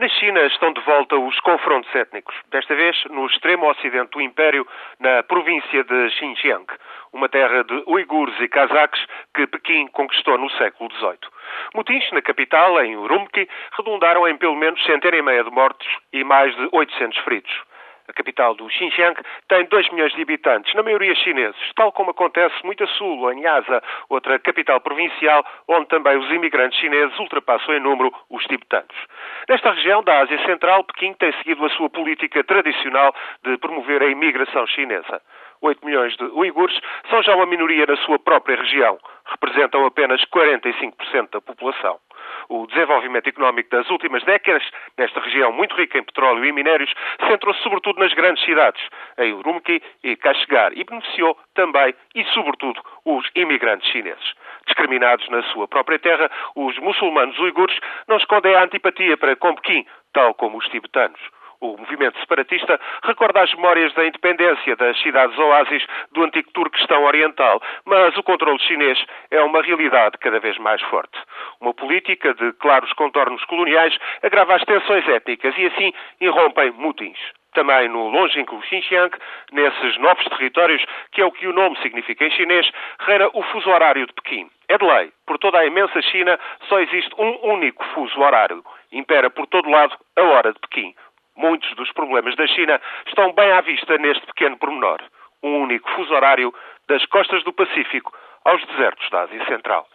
Na China estão de volta os confrontos étnicos, desta vez no extremo ocidente do Império, na província de Xinjiang, uma terra de uigures e cazaques que Pequim conquistou no século XVIII. Motins na capital, em Urumqi, redundaram em pelo menos centena e meia de mortos e mais de 800 feridos. A capital do Xinjiang tem 2 milhões de habitantes, na maioria chineses, tal como acontece muito a sul, em Lhasa, outra capital provincial, onde também os imigrantes chineses ultrapassam em número os tibetanos. Nesta região da Ásia Central, Pequim tem seguido a sua política tradicional de promover a imigração chinesa. 8 milhões de uigures são já uma minoria na sua própria região. Representam apenas 45% da população. O desenvolvimento económico das últimas décadas, nesta região muito rica em petróleo e minérios, centrou-se sobretudo nas grandes cidades, em Urumqi e Kashgar, e beneficiou também e sobretudo os imigrantes chineses. Discriminados na sua própria terra, os muçulmanos uigures não escondem a antipatia para com Pequim, tal como os tibetanos. O movimento separatista recorda as memórias da independência das cidades oásis do antigo Turquestão Oriental, mas o controle chinês é uma realidade cada vez mais forte. Uma política de claros contornos coloniais agrava as tensões étnicas e assim irrompem mutins. Também no longínquo Xinjiang, nesses novos territórios, que é o que o nome significa em chinês, reina o fuso horário de Pequim. É de lei. Por toda a imensa China só existe um único fuso horário. Impera por todo lado a hora de Pequim. Muitos dos problemas da China estão bem à vista neste pequeno pormenor. Um único fuso horário das costas do Pacífico aos desertos da Ásia Central.